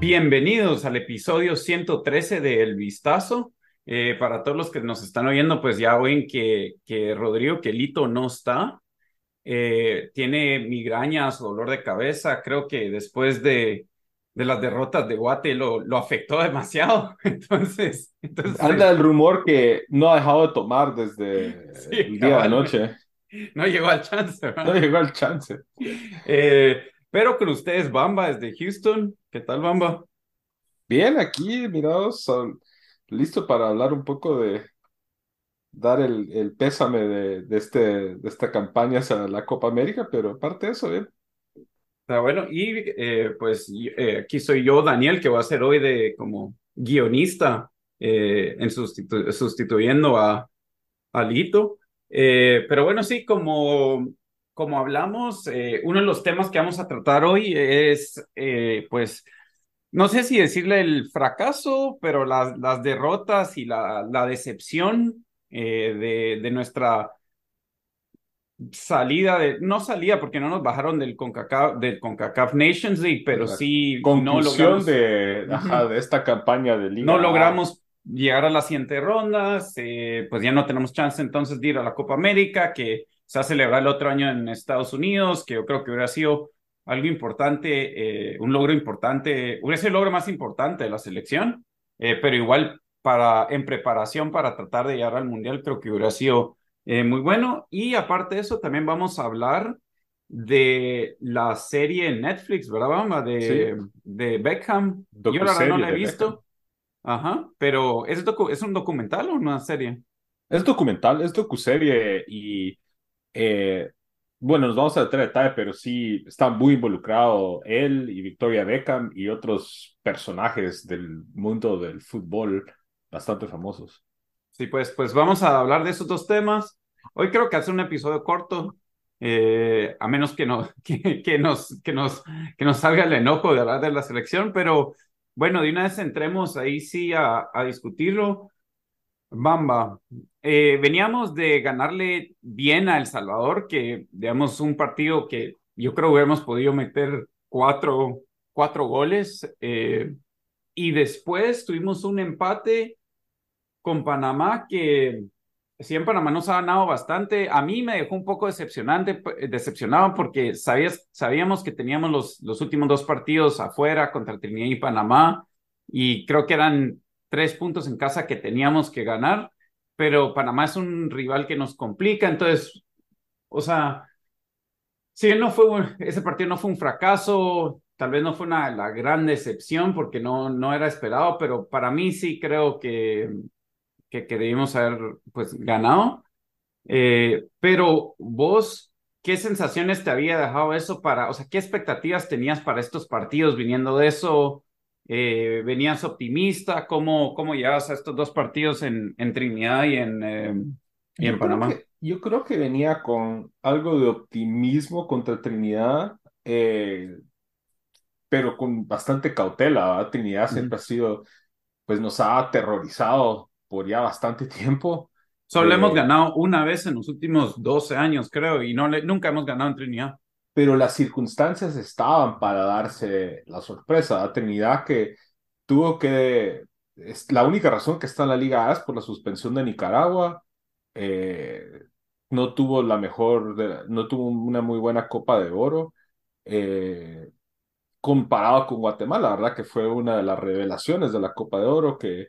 Bienvenidos al episodio 113 de El Vistazo. Eh, para todos los que nos están oyendo, pues ya oyen que, que Rodrigo Quelito no está. Eh, tiene migrañas, dolor de cabeza. Creo que después de, de las derrotas de Guate lo, lo afectó demasiado. Entonces, entonces anda el rumor que no ha dejado de tomar desde Sí, el día de cabal. anoche. No llegó al chance. ¿verdad? No llegó al chance. Eh, pero con ustedes, Bamba, desde Houston. ¿Qué tal, Bamba? Bien, aquí, mirados, listo para hablar un poco de dar el, el pésame de, de, este, de esta campaña hacia la Copa América, pero aparte de eso, bien. Está bueno, y eh, pues eh, aquí soy yo, Daniel, que va a ser hoy de como guionista en sustitu- sustituyendo a, a Lito. Eh, pero bueno, sí, como, como hablamos, eh, uno de los temas que vamos a tratar hoy es, eh, pues, no sé si decirle el fracaso, pero las, las derrotas y la, la decepción eh, de, de nuestra salida de, no salida porque no nos bajaron del CONCACAF, del CONCACAF Nations League, pero La sí no Conclusión logramos, de, ajá, de esta campaña de Liga no logramos llegar a las siguientes rondas, eh, pues ya no tenemos chance entonces de ir a la Copa América, que se va a celebrar el otro año en Estados Unidos, que yo creo que hubiera sido algo importante, eh, un logro importante, hubiera sido el logro más importante de la selección, eh, pero igual para, en preparación para tratar de llegar al Mundial, creo que hubiera sido eh, muy bueno. Y aparte de eso, también vamos a hablar de la serie en Netflix, ¿verdad, Bamba? De, de Beckham. Yo la verdad no la he visto. Ajá, pero ¿es, docu- ¿es un documental o una serie? Es documental, es docuserie y eh, bueno, nos vamos a detener en detalle, pero sí está muy involucrado él y Victoria Beckham y otros personajes del mundo del fútbol bastante famosos. Sí, pues, pues vamos a hablar de esos dos temas. Hoy creo que hacer un episodio corto, eh, a menos que, no, que, que nos, que, nos, que nos salga el enojo de hablar de la selección, pero bueno, de una vez entremos ahí sí a, discutirlo. Bamba, eh, veníamos de ganarle bien a El Salvador, que digamos un partido que yo creo hubiéramos podido meter cuatro, cuatro goles, eh, y después tuvimos un empate con Panamá que sí en Panamá nos ha ganado bastante. A mí me dejó un poco decepcionante, p- decepcionado porque sabías, sabíamos que teníamos los, los últimos dos partidos afuera contra Trinidad y Panamá y creo que eran tres puntos en casa que teníamos que ganar, pero Panamá es un rival que nos complica, entonces, o sea, Sí, no fue ese partido no fue un fracaso, tal vez no fue una la gran decepción porque no, no era esperado, pero para mí sí creo que, que, que debimos haber pues ganado. Eh, pero vos, ¿qué sensaciones te había dejado eso para, o sea, qué expectativas tenías para estos partidos viniendo de eso? Eh, ¿venías optimista? ¿Cómo, cómo llegabas a estos dos partidos en, en Trinidad y en, eh, y en Yo creo Panamá? que, yo creo que venía con algo de optimismo contra Trinidad, eh, pero con bastante cautela, ¿verdad? Trinidad siempre ha sido, pues nos ha aterrorizado por ya bastante tiempo. Solo Eh, hemos ganado una vez en los últimos 12 años, creo, y no le, nunca hemos ganado en Trinidad. pero las circunstancias estaban para darse la sorpresa. A Trinidad que tuvo que, es la única razón que está en la Liga A es por la suspensión de Nicaragua. Eh, no tuvo la mejor, no tuvo una muy buena Copa de Oro. Eh, comparado con Guatemala, la verdad que fue una de las revelaciones de la Copa de Oro que,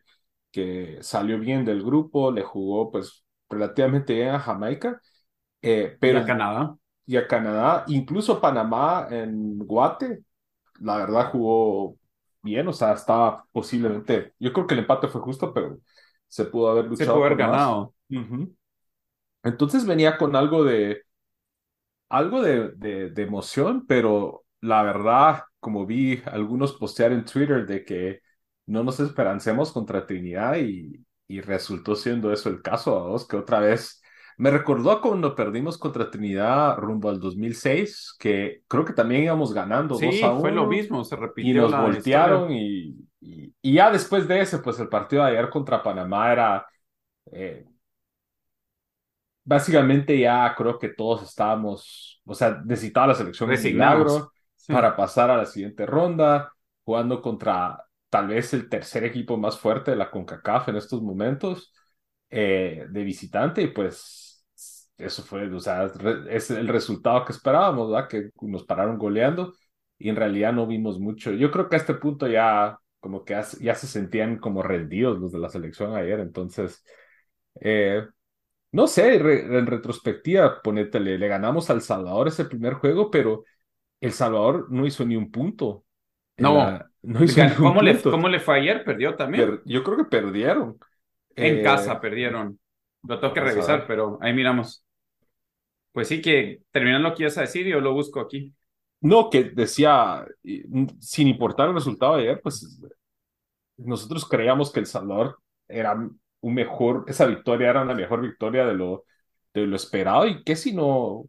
que salió bien del grupo, le jugó pues relativamente bien a Jamaica, eh, Pero pero a Canadá. y a Canadá, incluso Panamá en Guate, la verdad jugó bien, o sea, estaba posiblemente, yo creo que el empate fue justo, pero se pudo haber Se luchado pudo haber ganado. Entonces venía con algo de, algo de, de, emoción, pero la verdad, como vi algunos postear en Twitter de que no nos esperancemos contra Trinidad y, y resultó siendo eso el caso, a vos, que otra vez me recordó cuando perdimos contra Trinidad rumbo al 2006, que creo que también íbamos ganando sí, 2 a 1. fue lo mismo, se repitió. Y nos voltearon y, y, ya después de ese, pues el partido de ayer contra Panamá era... Eh, básicamente ya creo que todos estábamos, o sea, necesitaba la selección de milagro para pasar a la siguiente ronda, jugando contra tal vez el tercer equipo más fuerte de la CONCACAF en estos momentos eh, de visitante y pues eso fue, o sea, es el resultado que esperábamos, ¿verdad? Que nos pararon goleando y en realidad no vimos mucho. Yo creo que a este punto ya como que ya, se sentían como rendidos los de la selección ayer, entonces, eh, no sé, en retrospectiva, ponetele, le ganamos al Salvador ese primer juego, pero El Salvador no hizo ni un punto. No, un ¿cómo, Le, ¿Cómo le fue ayer? ¿Perdió también? yo creo que perdieron. En casa eh, perdieron. Lo tengo que revisar, pero ahí miramos. Pues sí, que terminando lo que ibas a decir, yo lo busco aquí. No, que decía, sin importar el resultado de ayer, pues nosotros creíamos que El Salvador era un mejor, esa victoria era una mejor victoria de lo, de lo esperado y que si no,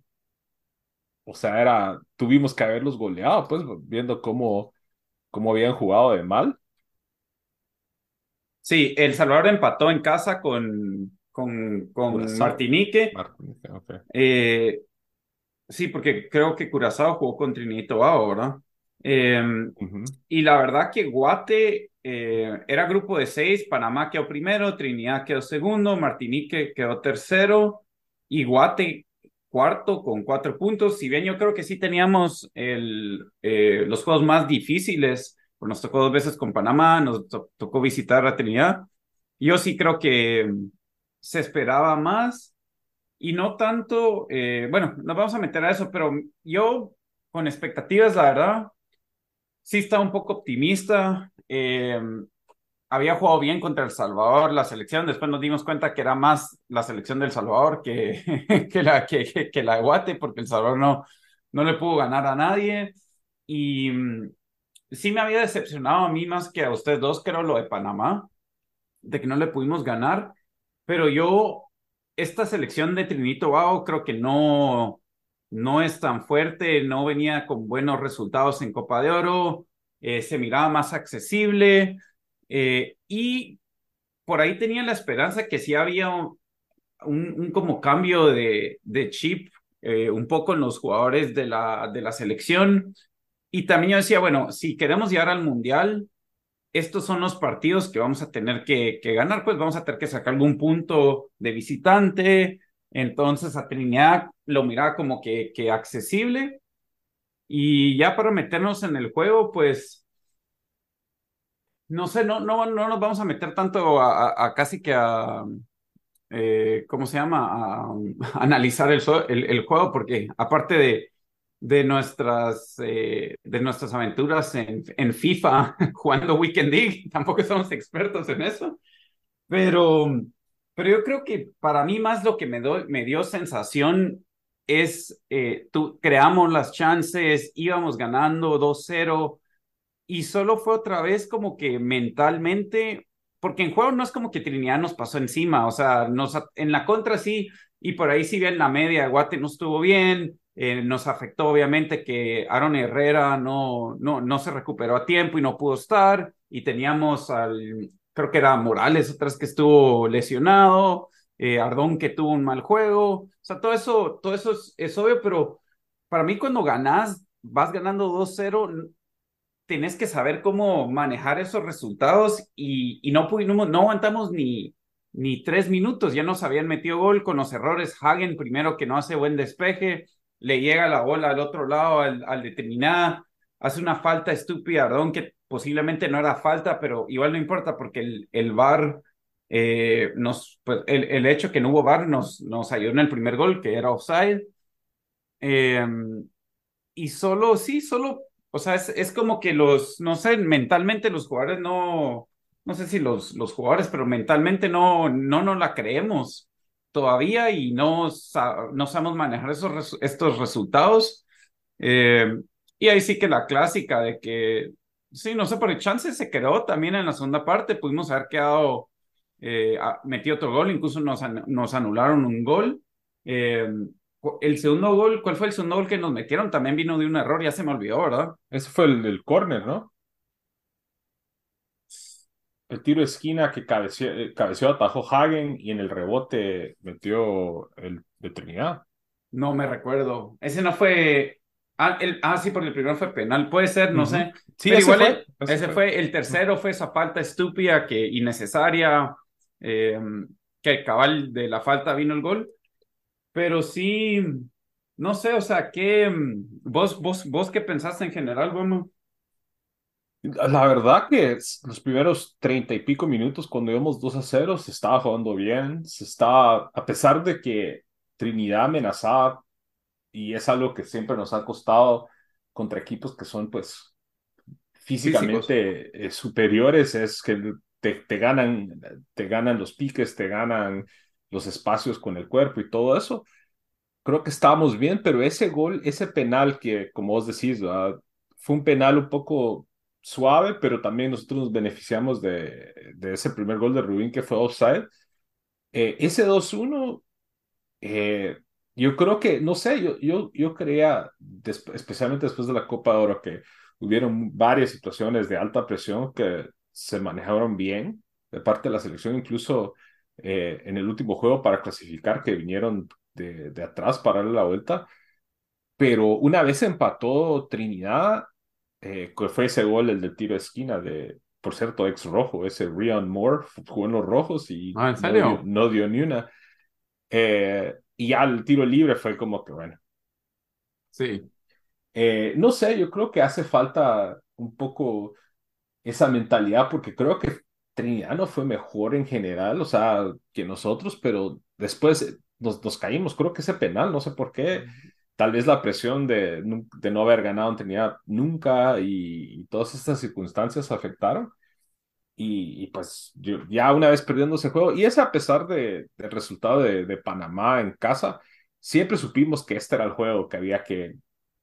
o sea, era, tuvimos que haberlos goleado, pues viendo cómo, cómo habían jugado de mal. Sí, El Salvador empató en casa con, con, con Martinique. Eh, sí, porque creo que Curazao jugó con Trinito ahora. Em, y la verdad que Guate eh, era grupo de seis, Panamá quedó primero, Trinidad quedó segundo, Martinique quedó tercero y Guate cuarto con cuatro puntos. Si bien yo creo que sí teníamos eh, los juegos más difíciles, pues nos tocó dos veces con Panamá, nos tocó visitar a Trinidad. Yo sí creo que se esperaba más y no tanto, eh, bueno, nos vamos a meter a eso, pero yo con expectativas, la verdad, sí estaba un poco optimista. Eh, había jugado bien contra El Salvador, la selección, después nos dimos cuenta que era más la selección del Salvador que, que, la, que, que la Guate, porque El Salvador no, no le pudo ganar a nadie. Y mm, sí me había decepcionado a mí más que a ustedes dos, creo, lo de Panamá, de que no le pudimos ganar pero yo, esta selección de Trinito Bao creo que no, no es tan fuerte, no venía con buenos resultados en Copa de Oro, eh, se miraba más accesible eh, y por ahí tenía la esperanza que sí había un, como cambio de, de chip eh, un poco en los jugadores de la, de la selección. Y también yo decía, bueno, si queremos llegar al Mundial, estos son los partidos que vamos a tener que, ganar, pues vamos a tener que sacar algún punto de visitante. Entonces a Trinidad lo miraba como que, que accesible. Y ya para meternos en el juego, pues no sé, no, no, no nos vamos a meter tanto a, casi que a, eh, ¿cómo se llama? A, analizar el, el, juego, porque aparte de, de nuestras, eh, de nuestras aventuras en, en, FIFA jugando Weekend League. Tampoco somos expertos en eso. Pero, pero yo creo que para mí más lo que me, me dio sensación es, eh, tú, creamos las chances, íbamos ganando 2-0 y solo fue otra vez como que mentalmente, porque en juego no es como que Trinidad nos pasó encima, o sea, nos, en la contra sí, y por ahí sí bien la media, Guate no estuvo bien, eh, nos afectó obviamente que Aaron Herrera no, no, no se recuperó a tiempo y no pudo estar. Y teníamos al, creo que era Morales atrás que estuvo lesionado, eh, Ardón que tuvo un mal juego. O sea, todo eso, todo eso es, obvio, pero para mí cuando ganás, vas ganando 2-0, tenés que saber cómo manejar esos resultados y, y no, pudimos, no aguantamos ni, ni tres minutos, ya nos habían metido gol con los errores. Hagen primero que no hace buen despeje, le llega la bola al otro lado, al, al determinada, hace una falta estúpida, perdón, que posiblemente no era falta, pero igual no importa porque el, el VAR, eh, nos, pues el, el, hecho que no hubo VAR nos, nos ayudó en el primer gol, que era offside. Em, y solo, sí, solo, o sea, es, es como que los, no sé, mentalmente los jugadores no, no sé si los, los jugadores, pero mentalmente no, no nos la creemos. todavía y no, no sabemos manejar esos, estos resultados. Eh, y ahí sí que la clásica de que, sí, no sé, por el chance se quedó también en la segunda parte, pudimos haber quedado, eh, metido otro gol, incluso nos, nos anularon un gol. Eh, el segundo gol, ¿cuál fue el segundo gol que nos metieron? También vino de un error, ya se me olvidó, ¿verdad? Ese fue el del córner, ¿no? El tiro de esquina que cabeceó, eh, cabeceó, atajó Hagen y en el rebote metió el de Trinidad. No me recuerdo. Ese no fue. Ah, el... ah sí, porque el primero fue penal. Puede ser, no sé. Sí, ese igual fue, ese, fue. El tercero fue esa falta estúpida que innecesaria. Eh, que el cabal de la falta vino el gol. Pero sí, no sé, o sea, ¿qué, vos, vos, vos qué pensaste en general, bueno? La verdad que los primeros treinta y pico minutos, cuando íbamos 2 a 0, se estaba jugando bien, se estaba, a pesar de que Trinidad amenazaba, y es algo que siempre nos ha costado contra equipos que son, pues, físicamente eh, superiores, es que te, te, ganan, te ganan los piques, te ganan los espacios con el cuerpo y todo eso. Creo que estábamos bien, pero ese gol, ese penal que, como vos decís, fue un penal un poco suave, pero también nosotros nos beneficiamos de, de ese primer gol de Rubín que fue offside. Eh, ese 2-1, eh, yo creo que, no sé, yo, yo, yo creía, especialmente después de la Copa de Oro, que hubieron varias situaciones de alta presión que se manejaron bien de parte de la selección, incluso eh, en el último juego para clasificar, que vinieron de, de atrás para darle la vuelta. Pero una vez empató Trinidad, eh, que fue ese gol, el del tiro de esquina de, por cierto, ex rojo, ese Rion Moore, jugó en los rojos y ah, No, dio, ni una. Eh, y ya el tiro libre fue como que, bueno. Sí. no sé, yo creo que hace falta un poco esa mentalidad, porque creo que Trinidad no fue mejor en general, o sea, que nosotros, pero después nos, nos caímos. Creo que ese penal, no sé por qué. Tal vez la presión de, de no haber ganado en Trinidad nunca y, todas estas circunstancias afectaron. Y, pues yo, ya una vez perdiendo ese juego, y es a pesar de, del resultado de, de, Panamá en casa, siempre supimos que este era el juego que había que,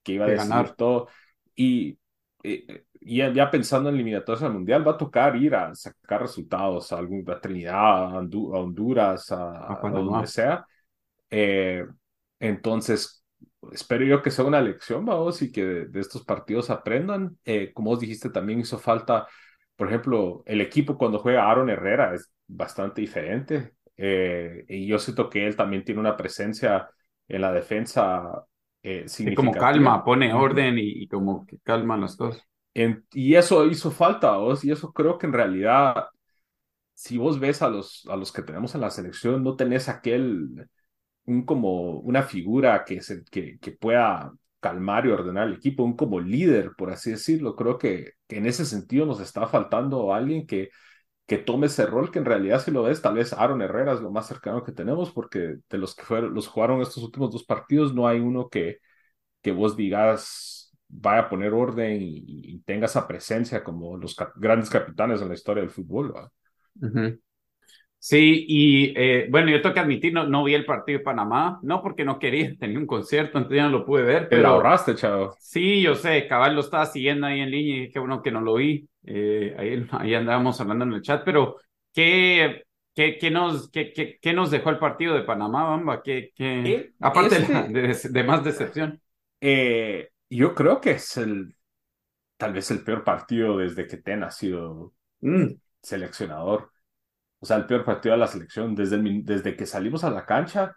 que iba a decidir todo. Y eh, y ya pensando en eliminatorias al mundial, va a tocar ir a sacar resultados a, alguna Trinidad, a, Honduras, a, donde sea. Eh, entonces, espero yo que sea una lección, vamos, y que de, estos partidos aprendan. Eh, como vos dijiste, también hizo falta, por ejemplo, el equipo cuando juega Aaron Herrera es bastante diferente. Eh, y yo siento que él también tiene una presencia en la defensa. Eh, como calma, pone orden y, y como que calma las y eso hizo falta, vos, y eso creo que en realidad, si vos ves a los, a los que tenemos en la selección, no tenés aquel, un como una figura que, que, que pueda calmar y ordenar el equipo, un como líder, por así decirlo. Creo que, que en ese sentido nos está faltando alguien que, que tome ese rol, que en realidad si lo ves, tal vez Aaron Herrera es lo más cercano que tenemos, porque de los que fueron, los jugaron estos últimos dos partidos, no hay uno que, que vos digas vaya a poner orden y, tenga esa presencia como los grandes capitanes en la historia del fútbol. Sí, y eh, bueno, yo tengo que admitir, no, no vi el partido de Panamá, no porque no quería, tenía un concierto, entonces ya no lo pude ver. Pero ahorraste, chavo. Sí, yo sé, Cabal lo estaba siguiendo ahí en línea y qué bueno que no lo vi. Eh, ahí, ahí andábamos hablando en el chat, pero ¿qué, qué, qué nos, qué, qué, qué, nos dejó el partido de Panamá, Bamba? ¿Qué, qué... Eh, aparte de, de, más decepción. Eh, yo creo que es el, tal vez el peor partido desde que Ten ha sido mm. seleccionador. O sea, el peor partido de la selección. Desde, desde que salimos a la cancha,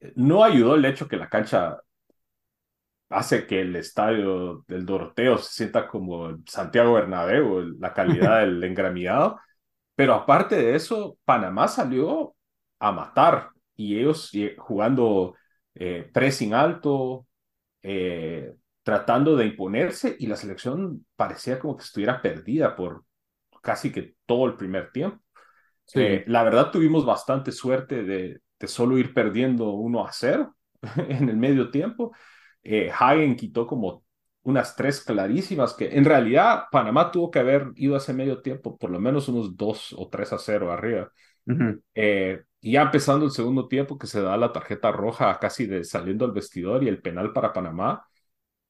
eh, no ayudó el hecho que la cancha hace que el estadio del Doroteo se sienta como Santiago Bernabéu, la calidad del engramillado. Pero aparte de eso, Panamá salió a matar y ellos eh, jugando eh, pressing alto, eh, tratando de imponerse y la selección parecía como que estuviera perdida por casi que todo el primer tiempo. Eh, la verdad tuvimos bastante suerte de, de, solo ir perdiendo 1 a 0 en el medio tiempo. Eh, Hagen quitó como unas tres clarísimas que en realidad Panamá tuvo que haber ido ese medio tiempo por lo menos unos 2 o 3 a 0 arriba. Eh, y ya empezando el segundo tiempo que se da la tarjeta roja casi de saliendo al vestidor y el penal para Panamá.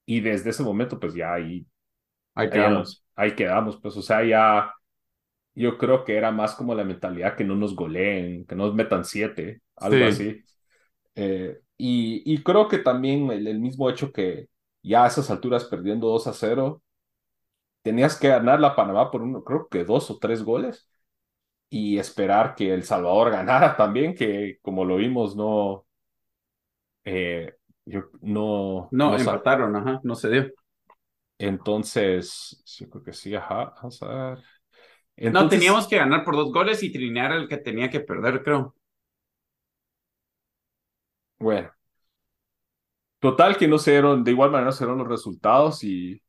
Y desde ese momento, pues ya ahí, ahí quedamos. Ahí, quedamos, pues, o sea, ya yo creo que era más como la mentalidad que no nos goleen, que nos metan siete, algo así. Eh, y, y, creo que también el, el, mismo hecho que ya a esas alturas perdiendo 2 a 0, tenías que ganar la Panamá por uno, creo que dos o tres goles y esperar que El Salvador ganara también, que como lo vimos, no. Eh, yo, no. No, empataron, ajá, no se dio. Entonces, yo creo que sí, ajá, a no, teníamos que ganar por dos goles y Trinidad el que tenía que perder, creo. Bueno. Total que no se dieron, de igual manera se dieron los resultados y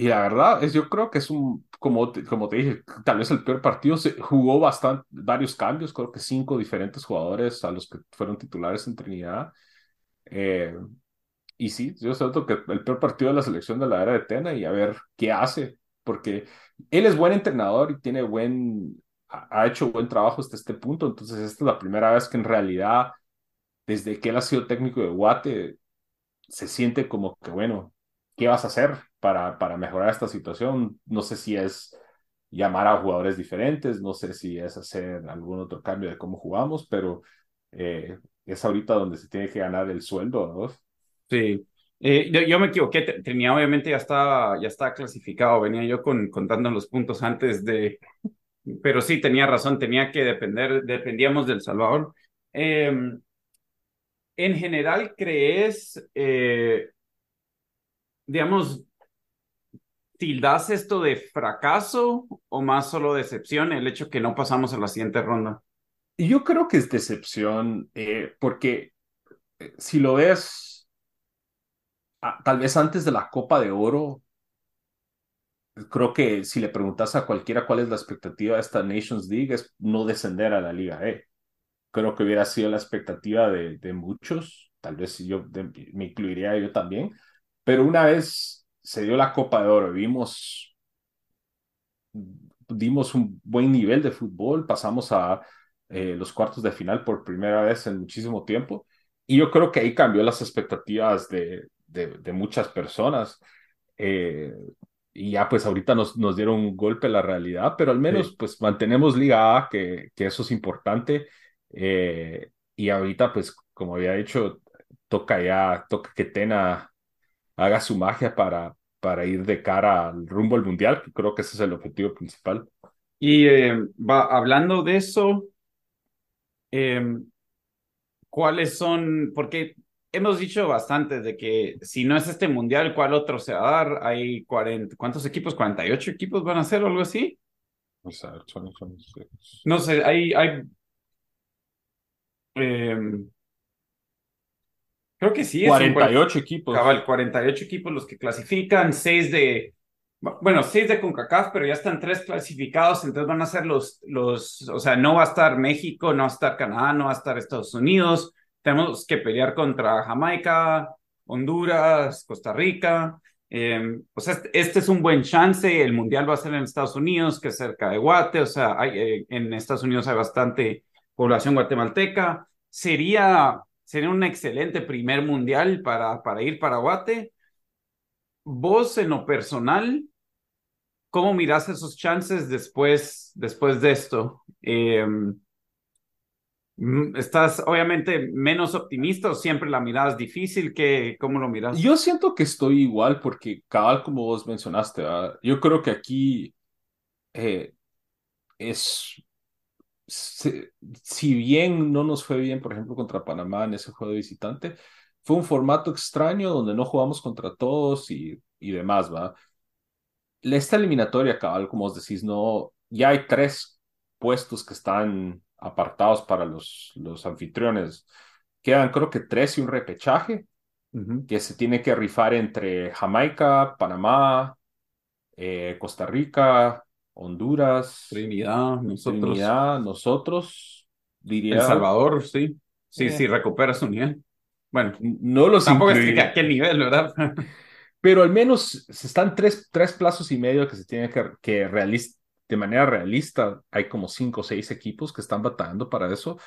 y la verdad es, yo creo que es un, como te, como te dije, tal vez el peor partido. Se jugó bastante, varios cambios, creo que cinco diferentes jugadores a los que fueron titulares en Trinidad. Eh, y sí, yo siento que el peor partido de la selección de la era de Tena y a ver qué hace, porque él es buen entrenador y tiene buen, ha hecho buen trabajo hasta este punto. Entonces, esta es la primera vez que en realidad, desde que él ha sido técnico de Guate, se siente como que, bueno, ¿qué vas a hacer para, para mejorar esta situación? No sé si es llamar a jugadores diferentes, no sé si es hacer algún otro cambio de cómo jugamos, pero eh, es ahorita donde se tiene que ganar el sueldo, ¿no? Sí, eh, yo, me equivoqué, tenía obviamente ya estaba, ya clasificado, venía yo con, contando los puntos antes de, pero sí tenía razón, tenía que depender, dependíamos del Salvador. Em, en general, ¿crees eh, digamos, tildas esto de fracaso o más solo decepción el hecho que no pasamos a la siguiente ronda? Yo creo que es decepción, eh, porque eh, si lo ves, tal vez antes de la Copa de Oro, creo que si le preguntas a cualquiera cuál es la expectativa de esta Nations League es no descender a la Liga E. Creo que hubiera sido la expectativa de, muchos, tal vez yo me incluiría yo también, pero una vez se dio la Copa de Oro, vimos, dimos un buen nivel de fútbol, pasamos a eh, los cuartos de final por primera vez en muchísimo tiempo. Y yo creo que ahí cambió las expectativas de, de, muchas personas. Eh, y ya pues ahorita nos, nos dieron un golpe a la realidad, pero al menos pues mantenemos Liga A, que, que eso es importante. Eh, y ahorita pues como había dicho, toca ya, toca que Tena haga su magia para, para ir de cara al rumbo al mundial, que creo que ese es el objetivo principal. Y eh, va, hablando de eso, em, ¿cuáles son? Porque hemos dicho bastante de que si no es este mundial, ¿cuál otro se va a dar? Hay 40, ¿cuántos equipos? ¿48 equipos van a ser o algo así? No sé, hay, hay eh, Creo que sí. 48 equipos. Cabal, 48 equipos los que clasifican, 6 de, bueno, 6 de CONCACAF, pero ya están 3 clasificados, entonces van a ser los, los, o sea, no va a estar México, no va a estar Canadá, no va a estar Estados Unidos, tenemos que pelear contra Jamaica, Honduras, Costa Rica. O sea, este es un buen chance, el Mundial va a ser en Estados Unidos, que es cerca de Guate, o sea, hay, eh, en Estados Unidos hay bastante población guatemalteca. Sería sería un excelente primer mundial para, para ir para Guate. Vos, en lo personal, ¿cómo miras esos chances después, después de esto? Mm, ¿Estás obviamente menos optimista o siempre la mirada es difícil? ¿Qué, ¿Cómo lo miras? Yo siento que estoy igual porque, cabal, como vos mencionaste, yo creo que aquí eh, es si, bien no nos fue bien, por ejemplo, contra Panamá en ese juego de visitante, fue un formato extraño donde no jugamos contra todos y, y demás, ¿va? Esta eliminatoria, cabal, como os decís, no, ya hay tres puestos que están apartados para los, los anfitriones. Quedan creo que tres y un repechaje que se tiene que rifar entre Jamaica, Panamá, eh, Costa Rica, Honduras, Trinidad, nosotros. Trinidad, nosotros, diría. El Salvador, sí. Sí, eh. sí, recupera su nivel. Bueno, no los Tampoco es que aquel nivel, ¿verdad? Pero al menos están tres, tres plazos y medio que se tienen que, que de manera realista hay como cinco o seis equipos que están batallando para eso.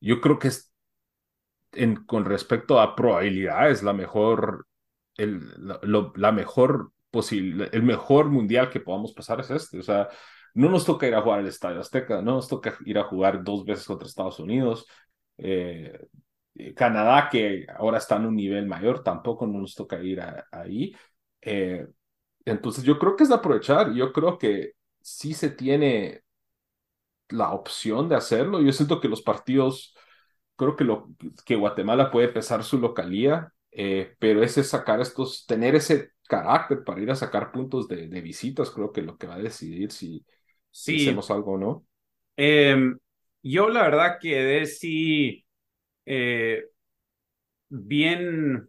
Yo creo que es en, con respecto a probabilidades la mejor, el, la, mejor posible, el mejor mundial que podamos pasar es este. O sea, no nos toca ir a jugar al Estadio Azteca, no nos toca ir a jugar dos veces contra Estados Unidos. Eh, Canadá, que ahora está en un nivel mayor, tampoco nos toca ir ahí. Eh, entonces yo creo que es de aprovechar, yo creo que sí se tiene la opción de hacerlo. Yo siento que los partidos, creo que, lo, que Guatemala puede pesar su localía, eh, pero ese sacar estos, tener ese carácter para ir a sacar puntos de, de visitas, creo que lo que va a decidir si, si hacemos algo o no. Em, yo la verdad que sí eh, bien,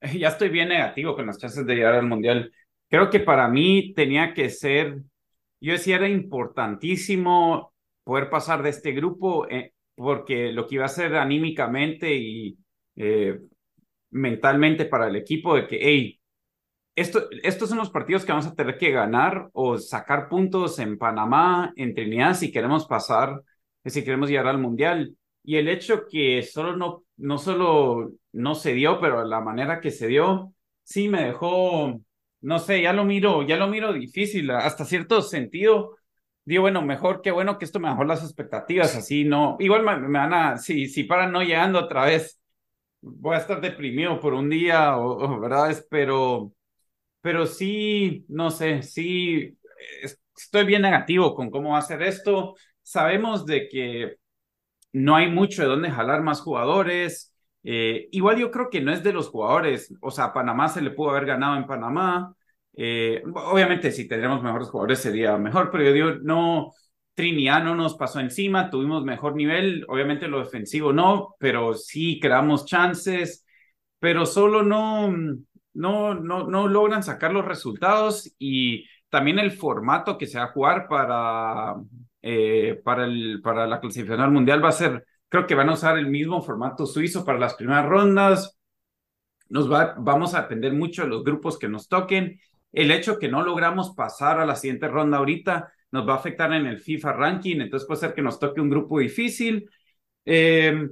ya estoy bien negativo con las chances de llegar al Mundial. Creo que para mí tenía que ser, yo decía, era importantísimo poder pasar de este grupo, eh, porque lo que iba a hacer anímicamente y eh, mentalmente para el equipo de que, hey, esto, estos son los partidos que vamos a tener que ganar o sacar puntos en Panamá, en Trinidad, si queremos pasar, si queremos llegar al Mundial. Y el hecho que solo no, no solo no se dio, pero la manera que se dio, sí me dejó, no sé, ya lo miro, ya lo miro difícil, hasta cierto sentido. Digo, bueno, mejor que bueno que esto me bajó las expectativas, así no, igual me, van a, si, si para no llegando otra vez, voy a estar deprimido por un día, o, ¿verdad? Pero, pero sí, no sé, sí, estoy bien negativo con cómo va a esto. Sabemos de que no hay mucho de dónde jalar más jugadores. Eh, igual yo creo que no es de los jugadores, o sea, Panamá se le pudo haber ganado en Panamá. Eh, obviamente, si tendríamos mejores jugadores sería mejor, pero yo digo, no, Trinidad no nos pasó encima, tuvimos mejor nivel, obviamente lo defensivo no, pero sí creamos chances, pero solo no, no, no, no logran sacar los resultados y también el formato que se va a jugar para eh, para, el, para la clasificación mundial va a ser, creo que van a usar el mismo formato suizo para las primeras rondas. Nos va, vamos a depender mucho de los grupos que nos toquen. El hecho que no logramos pasar a la siguiente ronda ahorita nos va a afectar en el FIFA ranking, entonces puede ser que nos toque un grupo difícil. Eh,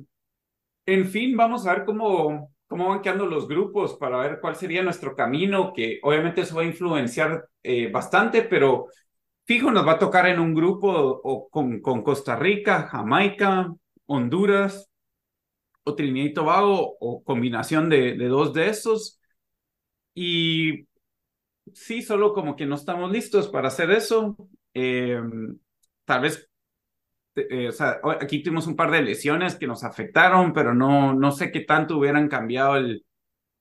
en fin, vamos a ver cómo, cómo van quedando los grupos para ver cuál sería nuestro camino, que obviamente eso va a influenciar eh, bastante, pero Fijo, nos va a tocar en un grupo o con, con Costa Rica, Jamaica, Honduras o Trinidad y Tobago o combinación de, de dos de esos. Y sí, solo como que no estamos listos para hacer eso. Em, tal vez, eh, o sea, aquí tuvimos un par de lesiones que nos afectaron, pero no, no sé qué tanto hubieran cambiado el,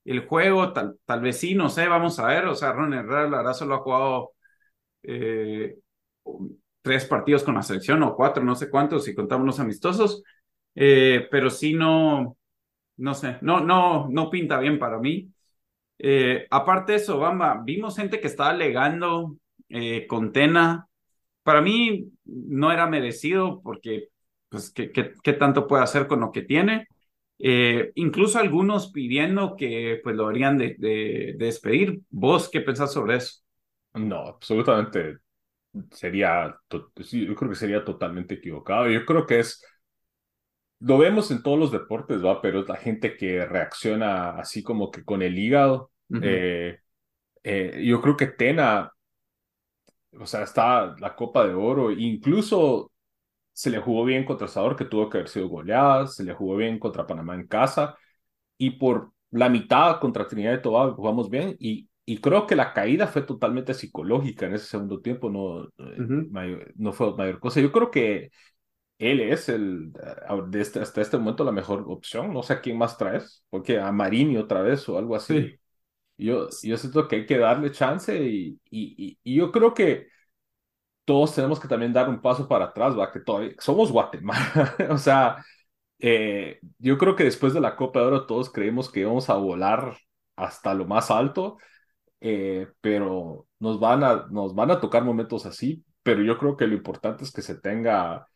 el juego. Tal, tal vez sí, no sé, vamos a ver. O sea, Ron Herrera, la solo ha jugado eh, tres partidos con la selección o cuatro, no sé cuántos, si contamos los amistosos, eh, pero sí no, no sé, no, no, no pinta bien para mí. Eh, aparte de eso, Bamba, vimos gente que estaba alegando con Tena. Para mí no era merecido porque, pues, ¿qué, qué, tanto puede hacer con lo que tiene? incluso algunos pidiendo que pues lo deberían de, de, despedir. ¿Vos qué pensás sobre eso? No, absolutamente sería, yo creo que sería totalmente equivocado. Yo creo que es, lo vemos en todos los deportes, ¿va? Pero es la gente que reacciona así como que con el hígado. Eh, eh, yo creo que Tena, o sea, está la Copa de Oro, incluso se le jugó bien contra Salvador, que tuvo que haber sido goleada, se le jugó bien contra Panamá en casa, y por la mitad contra Trinidad y Tobago jugamos bien, y y creo que la caída fue totalmente psicológica en ese segundo tiempo, no, eh, no fue mayor cosa. Yo creo que él es el, de este, hasta este momento la mejor opción. No sé a quién más traes, porque a Marini otra vez o algo así. Yo, yo siento que hay que darle chance y, y, y, yo creo que todos tenemos que también dar un paso para atrás, ¿va? Que todavía somos Guatemala. o sea, eh, yo creo que después de la Copa de Oro todos creemos que íbamos a volar hasta lo más alto eh, pero nos van, a, nos van a tocar momentos así, pero yo creo que lo importante es que se tenga,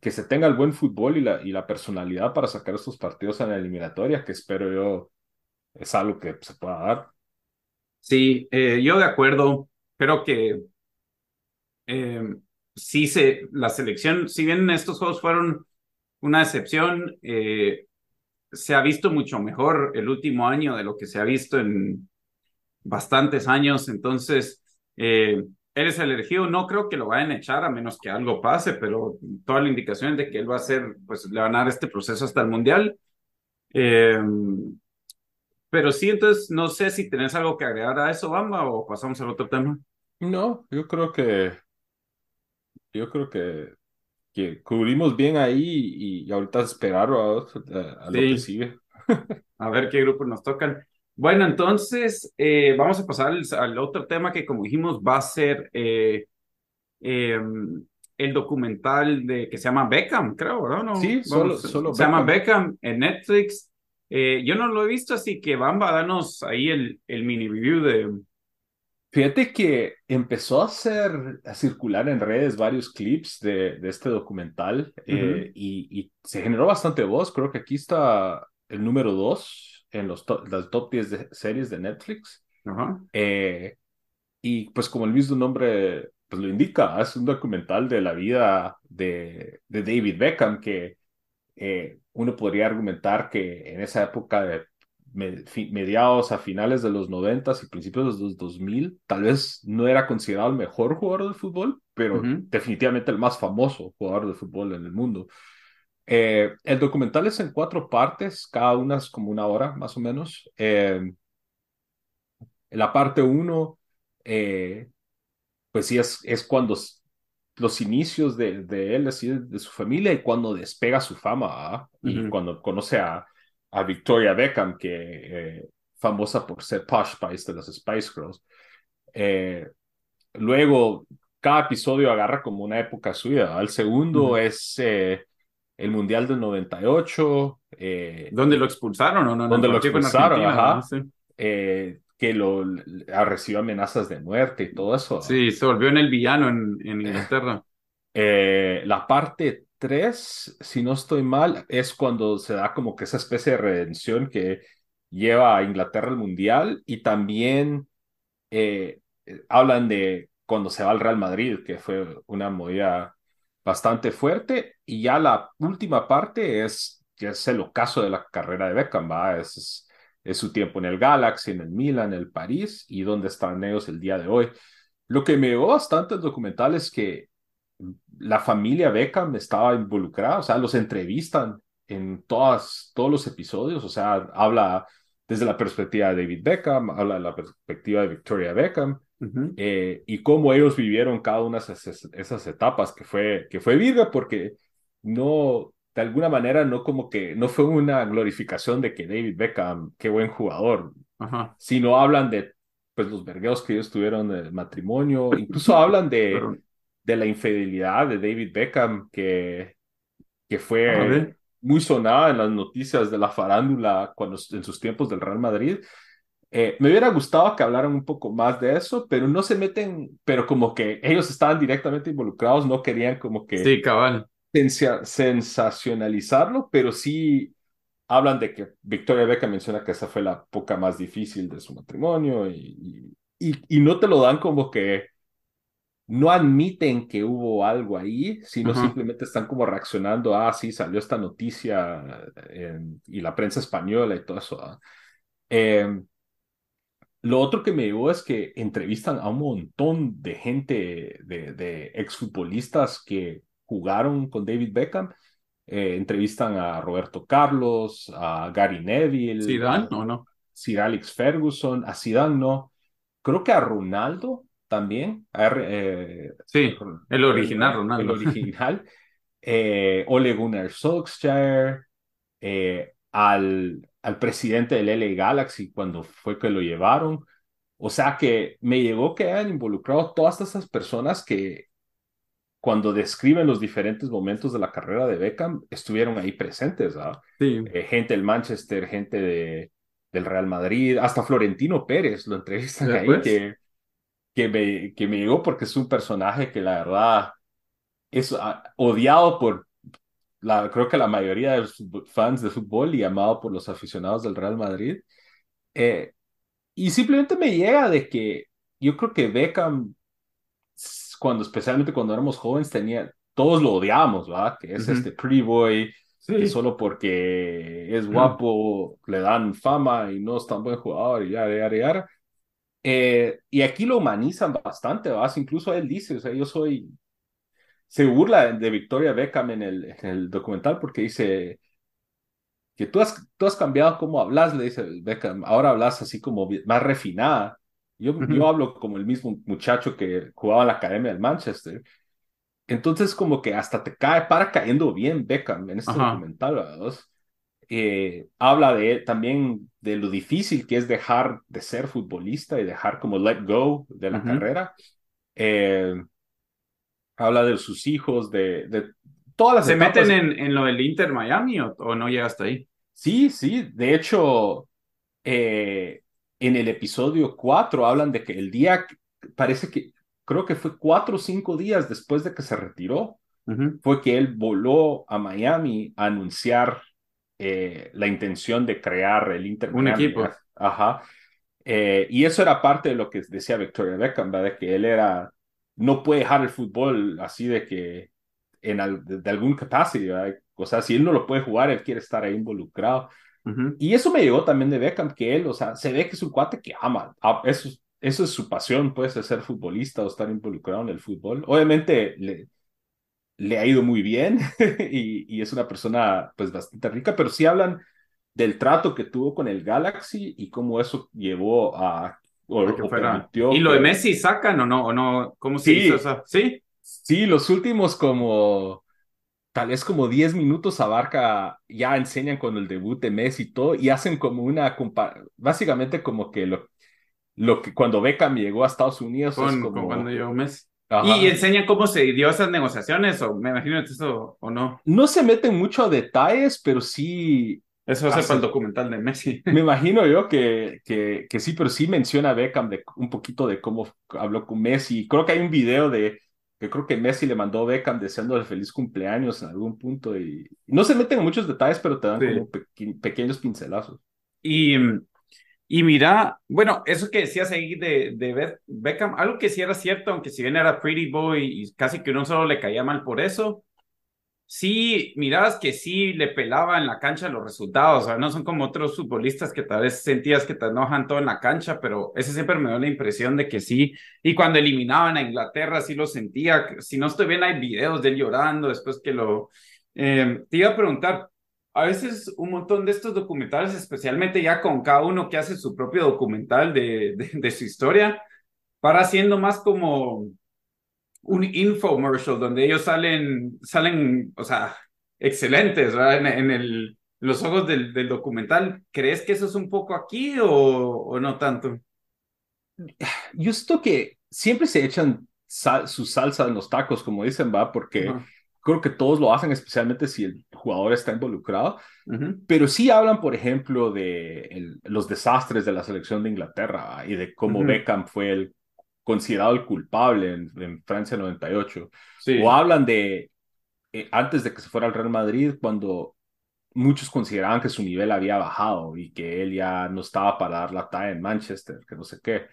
que se tenga el buen fútbol y la, y la personalidad para sacar estos partidos en la eliminatoria, que espero yo es algo que se pueda dar. Sí, eh, yo de acuerdo, creo que eh, sí se, la selección, si bien estos juegos fueron una excepción, eh, se ha visto mucho mejor el último año de lo que se ha visto en bastantes años. Entonces, eh, eres el elegido. No creo que lo vayan a echar a menos que algo pase, pero toda la indicación es de que él va a ser, pues le van a dar este proceso hasta el Mundial. Eh, pero sí, entonces no sé si tenés algo que agregar a eso, Bamba, o pasamos al otro tema. No, yo creo que yo creo que, que cubrimos bien ahí y, ahorita esperar a, a, lo que sigue. a ver qué grupos nos tocan. Bueno, entonces eh, vamos a pasar al, otro tema que, como dijimos, va a ser eh, em, el documental de que se llama Beckham, creo, ¿verdad? No, sí, solo, solo se llama Beckham en Netflix. Eh, yo no lo he visto, así que Bamba, danos ahí el, el mini review de. Fíjate que empezó a hacer, a circular en redes varios clips de, de este documental y, y, se generó bastante voz. Creo que aquí está el número dos en los las top 10 de series de Netflix. Eh, y pues como el mismo nombre pues lo indica, es un documental de la vida de, de David Beckham que eh, uno podría argumentar que en esa época de mediados a finales de los 90 y principios de los 2000, tal vez no era considerado el mejor jugador de fútbol, pero definitivamente el más famoso jugador de fútbol en el mundo. Eh, el documental es en cuatro partes, cada una es como una hora más o menos. Eh, la parte uno, eh, pues sí, es, es cuando los inicios de, de él, así, de, su familia y cuando despega su fama, ¿ah? y cuando conoce a, a Victoria Beckham, que famosa por ser Posh Spice de las Spice Girls. luego, cada episodio agarra como una época suya. El segundo es el Mundial del 98. Eh, ¿Dónde lo expulsaron o no? Donde lo expulsaron, ajá. Eh, que lo recibió amenazas de muerte y todo eso. Sí, se volvió en el villano en, en Inglaterra. Eh, la parte 3, si no estoy mal, es cuando se da como que esa especie de redención que lleva a Inglaterra al Mundial y también hablan de cuando se va al Real Madrid, que fue una movida bastante fuerte. Y ya la última parte es, es el ocaso de la carrera de Beckham, ¿va? Es, su tiempo en el Galaxy, en el Milan, en el París y dónde están ellos el día de hoy. Lo que me dio bastante el documental es que la familia Beckham estaba involucrada, o sea, los entrevistan en todas, todos los episodios, o sea, habla desde la perspectiva de David Beckham, habla de la perspectiva de Victoria Beckham, eh, y cómo ellos vivieron cada una de esas, etapas, que fue, que fue virga, porque no, de alguna manera, no como que, no fue una glorificación de que David Beckham, qué buen jugador, sino hablan de pues los vergueos que ellos tuvieron en el matrimonio, incluso hablan de, de la infidelidad de David Beckham, que, que fue muy sonada en las noticias de la farándula cuando, en sus tiempos del Real Madrid. Eh, me hubiera gustado que hablaran un poco más de eso, pero no se meten, pero como que ellos estaban directamente involucrados, no querían como que sí, cabal. sensacionalizarlo, pero sí hablan de que Victoria Beca menciona que esa fue la época más difícil de su matrimonio y, y, y, no te lo dan como que no admiten que hubo algo ahí, sino simplemente están como reaccionando, ah, sí, salió esta noticia y la prensa española y todo eso. ¿ah? Eh, lo otro que me digo es que entrevistan a un montón de gente, de, de exfutbolistas que jugaron con David Beckham. Eh, entrevistan a Roberto Carlos, a Gary Neville. ¿Zidane o no? Sir Alex Ferguson, a Zidane no. Creo que a Ronaldo también. Eh, sí, el original Ronaldo. El original. eh, Ole Gunnar Solskjaer, al al presidente del LA Galaxy cuando fue que lo llevaron. O sea que me llegó que hayan involucrado todas esas personas que cuando describen los diferentes momentos de la carrera de Beckham estuvieron ahí presentes. Sí. Eh, gente del Manchester, gente de, del Real Madrid, hasta Florentino Pérez lo entrevistan ahí, que, que, me, que me llegó porque es un personaje que la verdad es ah, odiado por la, creo que la mayoría de los fans de fútbol y amado por los aficionados del Real Madrid. Eh, y simplemente me llega de que yo creo que Beckham cuando, especialmente cuando éramos jóvenes, tenía, todos lo odiábamos, ¿verdad? Que es este pretty boy, que solo porque es guapo le dan fama y no es tan buen jugador y ya, ya, ya. Eh, y aquí lo humanizan bastante, ¿verdad? Incluso él dice, o sea, yo soy, se burla de Victoria Beckham en el, en el documental porque dice que tú has, tú has cambiado cómo hablas, le dice Beckham, ahora hablas así como más refinada. Yo, yo hablo como el mismo muchacho que jugaba en la Academia del Manchester. Entonces, como que hasta te cae, para cayendo bien Beckham en este documental, ¿verdad? Eh, habla de también de lo difícil que es dejar de ser futbolista y dejar como let go de la carrera. Eh, habla de sus hijos, de, de todas las ¿Se meten en, en, lo del Inter Miami o, no llega hasta ahí? Sí, sí, de hecho, eh, en el episodio 4 hablan de que el día, parece que, creo que fue cuatro o cinco días después de que se retiró, fue que él voló a Miami a anunciar eh, la intención de crear el Inter Un equipo. Ajá. Eh, y eso era parte de lo que decía Victoria Beckham, ¿verdad? De que él era no puede dejar el fútbol así de que en de, algún capacidad, o sea, si él no lo puede jugar, él quiere estar ahí involucrado. Y eso me llegó también de Beckham, que él, o sea, se ve que es un cuate que ama, ah, eso, eso es su pasión, puede ser futbolista o estar involucrado en el fútbol. Obviamente le, le ha ido muy bien y, y, es una persona pues bastante rica, pero sí hablan del trato que tuvo con el Galaxy y cómo eso llevó a ¿Y lo de Messi sacan o no? ¿O no? ¿Cómo se sí, eso? ¿Sí? Sí, los últimos como tal vez como 10 minutos abarca, ya enseñan con el debut de Messi y todo, y hacen como una, básicamente como que lo, lo que cuando Beckham llegó a Estados Unidos con, como... cuando llegó Messi. ¿Y enseñan cómo se dio esas negociaciones? O me imagino que eso o no. No se meten mucho a detalles, pero sí eso es para el documental de Messi. Me imagino yo que, que, que, sí, pero sí menciona Beckham de, un poquito de cómo habló con Messi. Creo que hay un video de que creo que Messi le mandó a Beckham deseándole feliz cumpleaños en algún punto y, no se meten en muchos detalles, pero te dan como pequeños pincelazos. Y, y mira, bueno, eso que decías ahí de, de Beckham, algo que sí era cierto, aunque si bien era pretty boy y casi que uno solo le caía mal por eso, sí mirabas que sí le pelaba en la cancha los resultados, o sea, no son como otros futbolistas que tal vez sentías que te enojan todo en la cancha, pero ese siempre me dio la impresión de que sí, y cuando eliminaban a Inglaterra sí lo sentía, si no estoy bien hay videos de él llorando después que lo... Eh, te iba a preguntar, a veces un montón de estos documentales, especialmente ya con cada uno que hace su propio documental de, de su historia, para siendo más como un infomercial donde ellos salen, salen, o sea, excelentes, ¿verdad? En, el, los ojos del, del, documental. ¿Crees que eso es un poco aquí o, o no tanto? Yo siento que siempre se echan su salsa en los tacos, como dicen, va, porque creo que todos lo hacen, especialmente si el jugador está involucrado. Pero sí hablan, por ejemplo, de los desastres de la selección de Inglaterra y de cómo Beckham fue el considerado el culpable en, Francia 98. O hablan de, eh, antes de que se fuera al Real Madrid, cuando muchos consideraban que su nivel había bajado y que él ya no estaba para dar la talla en Manchester, que no sé qué.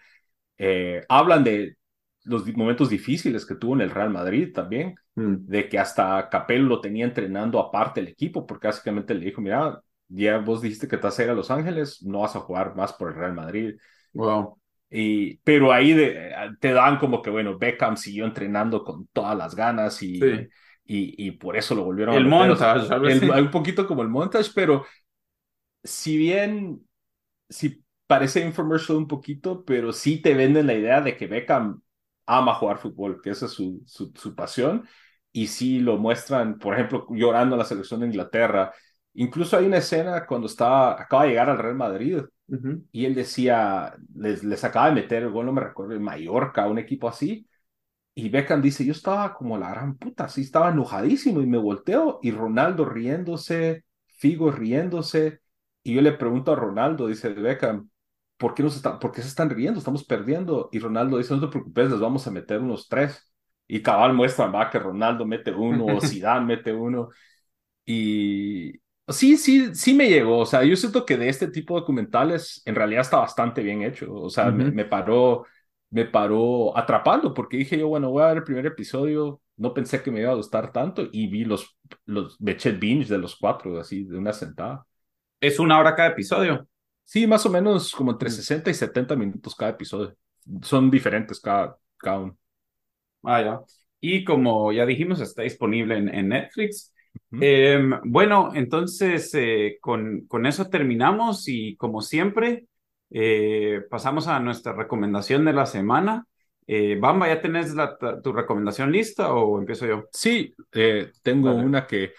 Eh, hablan de los momentos difíciles que tuvo en el Real Madrid también, mm. de que hasta Capello lo tenía entrenando aparte del equipo, porque básicamente le dijo, mira, ya vos dijiste que te vas a ir a Los Ángeles, no vas a jugar más por el Real Madrid. Wow. Y, pero ahí te dan como que, bueno, Beckham siguió entrenando con todas las ganas y, y, y, por eso lo volvieron el a montage, el, un poquito como el montage, pero si bien, si parece infomercial un poquito, pero sí te venden la idea de que Beckham ama jugar fútbol, que esa es su, su, su pasión, y sí lo muestran, por ejemplo, llorando en la selección de Inglaterra. Incluso hay una escena cuando estaba, acaba de llegar al Real Madrid y él decía, les, les acaba de meter el gol, no me recuerdo, en Mallorca, un equipo así. Y Beckham dice, yo estaba como la gran puta, así estaba enojadísimo y me volteo y Ronaldo riéndose, Figo riéndose. Y yo le pregunto a Ronaldo, dice Beckham, ¿por qué, nos está, ¿por qué se están riendo? Estamos perdiendo. Y Ronaldo dice, no te preocupes, les vamos a meter unos tres. Y cabal muestra, va, que Ronaldo mete uno, o Zidane mete uno. Y, Sí, sí, sí me llegó. O sea, yo siento que de este tipo de documentales en realidad está bastante bien hecho. O sea, me, paró me paró atrapando porque dije yo, bueno, voy a ver el primer episodio, no pensé que me iba a gustar tanto y vi los, los, me eché binge de los cuatro, así, de una sentada. Es una hora cada episodio. Sí, más o menos como entre 60 y 70 minutos cada episodio. Son diferentes cada, cada uno. Ah, ya. Y como ya dijimos, está disponible en, Netflix. Em, bueno, entonces eh, con, con eso terminamos y como siempre, eh, pasamos a nuestra recomendación de la semana. Eh, Bamba, ¿ya tenés tu recomendación lista o empiezo yo? Sí, tengo una que...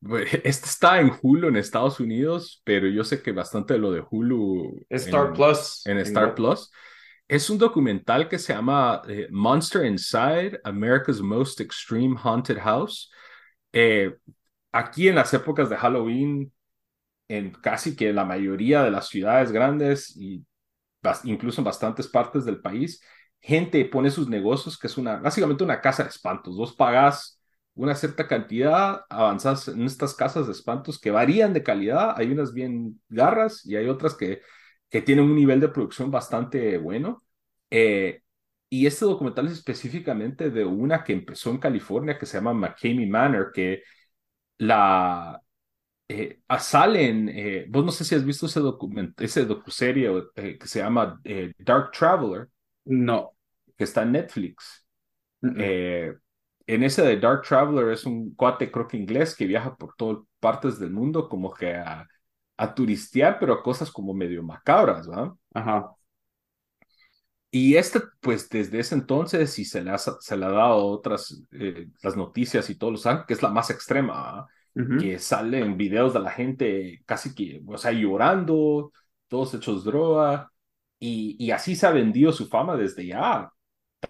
Esta está en Hulu en Estados Unidos, pero yo sé que bastante de lo de Hulu... Star Plus. En Star Plus. Es un documental que se llama Monster Inside, America's Most Extreme Haunted House. Aquí en las épocas de Halloween en casi que la mayoría de las ciudades grandes y incluso en bastantes partes del país, gente pone sus negocios, que es una, básicamente una casa de espantos. Vos pagás una cierta cantidad, avanzás en estas casas de espantos que varían de calidad. Hay unas bien garras y hay otras que, que tienen un nivel de producción bastante bueno. Eh, y este documental es específicamente de una que empezó en California que se llama McCamey Manor, que la, eh, salen, eh, vos no sé si has visto ese documento, ese docuserie eh, que se llama eh, Dark Traveler. No. Que está en Netflix. en ese de Dark Traveler es un cuate, creo que inglés, que viaja por todas partes del mundo como que a, a turistear, pero a cosas como medio macabras, ¿va? Ajá. Y este, pues desde ese entonces, y se le ha, se le ha dado otras, las noticias y todos los años, que es la más extrema, que salen videos de la gente casi que, o sea, llorando, todos hechos droga, y, y así se ha vendido su fama desde ya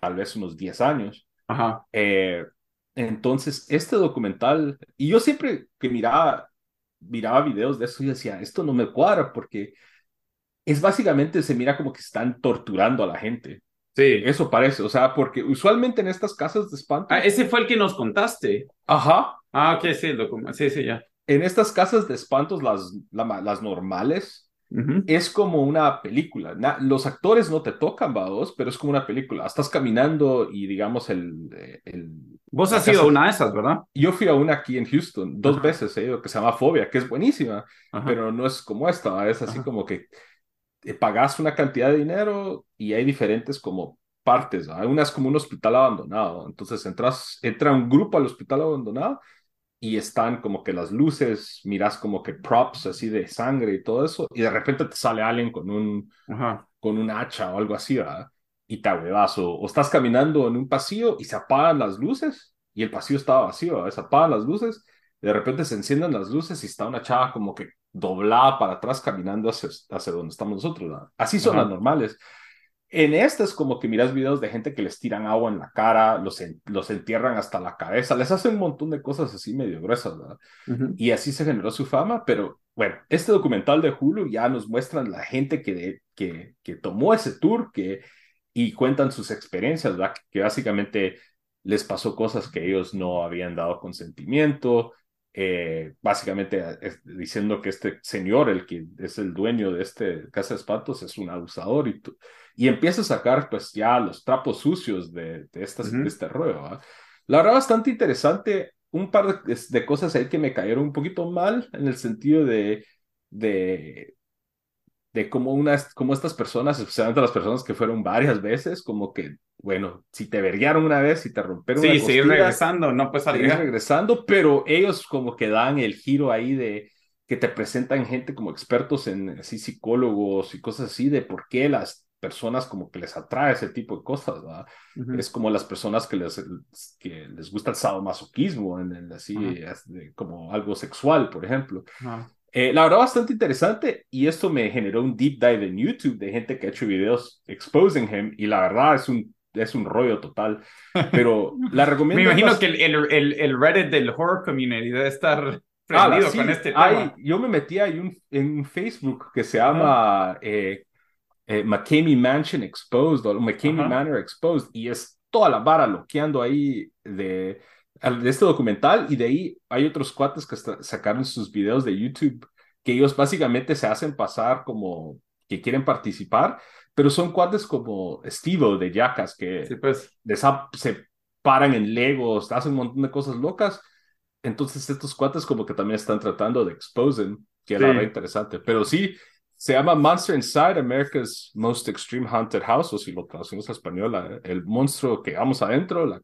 tal vez unos 10 años. Ajá. Eh, entonces, este documental, y yo siempre que miraba, miraba videos de eso, y decía, esto no me cuadra porque es básicamente, se mira como que están torturando a la gente. Sí. Eso parece, o sea, porque usualmente en estas casas de espanto. Ah, ese fue el que nos contaste. Ajá. Ah, ok, sí, sí, sí, ya. En estas casas de espantos, las, las normales, es como una película. los actores no te tocan, vados, pero es como una película. Estás caminando y digamos el... el Vos has sido una de esas, ¿verdad? Yo fui a una aquí en Houston, dos veces he ido, que se llama Fobia, que es buenísima, pero no es como esta, es así como que eh, pagas una cantidad de dinero y hay diferentes como partes. Hay unas como un hospital abandonado. Entonces entras, entra un grupo al hospital abandonado y están como que las luces, miras como que props así de sangre y todo eso, y de repente te sale alguien con un, con un hacha o algo así, ¿verdad? Y te huevas, o, estás caminando en un pasillo y se apagan las luces, y el pasillo estaba vacío, se apagan las luces, de repente se encienden las luces y está una chava como que doblada para atrás caminando hacia, hacia donde estamos nosotros. Así son las normales. En estas como que miras videos de gente que les tiran agua en la cara, los, los entierran hasta la cabeza, les hacen un montón de cosas así medio gruesas, ¿verdad? Y así se generó su fama, pero bueno, este documental de Hulu ya nos muestran la gente que, que, que tomó ese tour que, y cuentan sus experiencias, ¿verdad? Que básicamente les pasó cosas que ellos no habían dado consentimiento, eh, básicamente eh, diciendo que este señor, el que es el dueño de este casa de espantos, es un abusador y, y empieza a sacar pues ya los trapos sucios de, de, estas, este rollo. La verdad bastante interesante, un par de, de, cosas ahí que me cayeron un poquito mal en el sentido de, de de cómo, unas, cómo estas personas, especialmente las personas que fueron varias veces, como que, bueno, si te verguearon una vez, si te rompieron sí, una costilla... Sí, regresando, no pues salir. regresando, pero ellos como que dan el giro ahí de que te presentan gente como expertos en así psicólogos y cosas así de por qué las personas como que les atrae ese tipo de cosas, ¿verdad? Es como las personas que les, que les gusta el sadomasoquismo, en así, como algo sexual, por ejemplo. Eh, la verdad, bastante interesante y esto me generó un deep dive en YouTube de gente que ha hecho videos exposing him y la verdad es un, es un rollo total, pero la recomiendo. me imagino que el, el, el, Reddit del horror community debe estar prendido con este tema. yo me metí ahí un, en Facebook que se llama eh, eh, McCamey Mansion Exposed o McCamey Manor Exposed y es toda la vara loqueando ahí de de este documental y de ahí hay otros cuates que sacaron sus videos de YouTube que ellos básicamente se hacen pasar como que quieren participar, pero son cuates como Steve de Jackass que Sí, pues. se paran en Legos, hacen un montón de cosas locas. Entonces estos cuates como que también están tratando de exposen, que era re interesante. Pero sí, se llama Monster Inside America's Most Extreme Haunted House, o si lo traducimos a español, el monstruo que vamos adentro, la,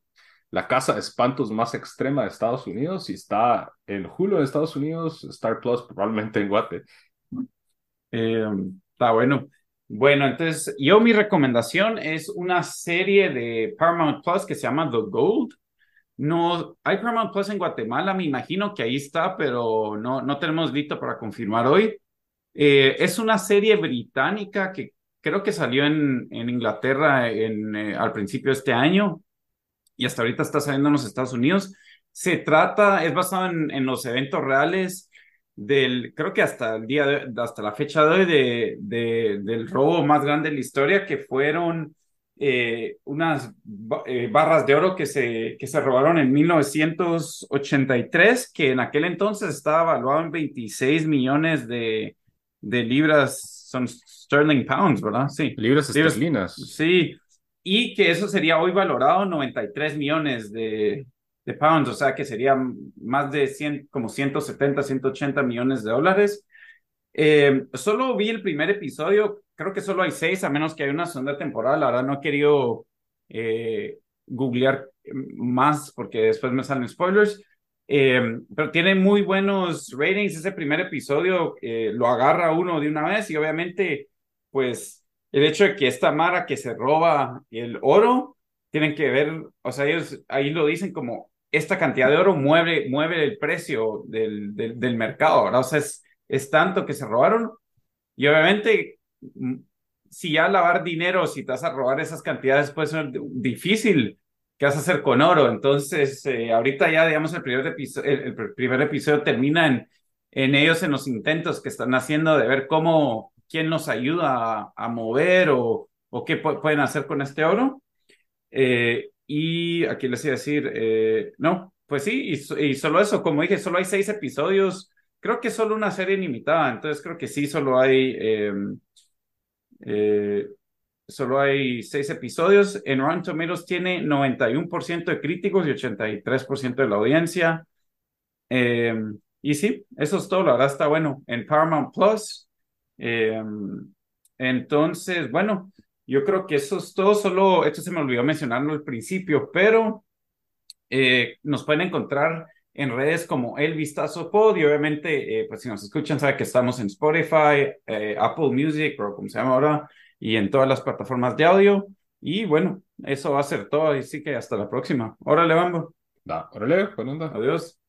la casa de espantos más extrema de Estados Unidos, y está en Hulu en Estados Unidos, Star Plus probablemente en Guate. Eh, está bueno. Bueno, entonces yo mi recomendación es una serie de Paramount Plus que se llama The Gold. No, hay Paramount Plus en Guatemala, me imagino que ahí está, pero no, no tenemos listo para confirmar hoy. Eh, es una serie británica que creo que salió en, en Inglaterra en, eh, al principio de este año y hasta ahorita está saliendo en los Estados Unidos. Se trata, es basado en, en los eventos reales del, creo que hasta el día, de, hasta la fecha de hoy, de, de, del robo más grande de la historia, que fueron eh, unas eh, barras de oro que se, que se robaron en 1983, que en aquel entonces estaba evaluado en 26 millones de, de libras, son sterling pounds, ¿verdad? Sí. Libras esterlinas. Sí, y que eso sería hoy valorado 93 millones de, de pounds, o sea que sería más de 100, como 170, 180 millones de dólares. Eh, solo vi el primer episodio, creo que solo hay seis, a menos que hay una segunda temporada. La verdad no he querido eh, googlear más porque después me salen spoilers. Eh, pero tiene muy buenos ratings. Ese primer episodio eh, lo agarra uno de una vez y obviamente, pues, el hecho de que esta Mara que se roba el oro, tienen que ver, o sea, ellos ahí lo dicen como esta cantidad de oro mueve, mueve el precio del, del, mercado, ¿verdad? O sea, es, es tanto que se robaron y obviamente si ya lavar dinero, si te vas a robar esas cantidades, puede ser difícil. ¿Qué vas a hacer con oro? Entonces, eh, ahorita ya, digamos, el primer, episodio, el, el primer episodio termina en, en ellos, en los intentos que están haciendo de ver cómo, quién nos ayuda a, a mover o, o qué pueden hacer con este oro. Eh, y aquí les iba a decir, eh, no, pues sí, y, y, solo eso, como dije, solo hay seis episodios, creo que solo una serie limitada, entonces creo que sí, solo hay, eh, eh, solo hay seis episodios. En Rotten Tomatoes tiene 91% de críticos y 83% de la audiencia. Eh, y sí, eso es todo, la verdad está bueno. En Paramount Plus. Eh, entonces, bueno, yo creo que eso es todo. Solo, esto se me olvidó mencionarlo al principio, pero eh, nos pueden encontrar en redes como El Vistazo Pod y obviamente, eh, pues si nos escuchan, saben que estamos en Spotify, eh, Apple Music o como se llama ahora, y en todas las plataformas de audio. Y bueno, eso va a ser todo, así que hasta la próxima. Órale, Bambo. Da, órale. Adiós.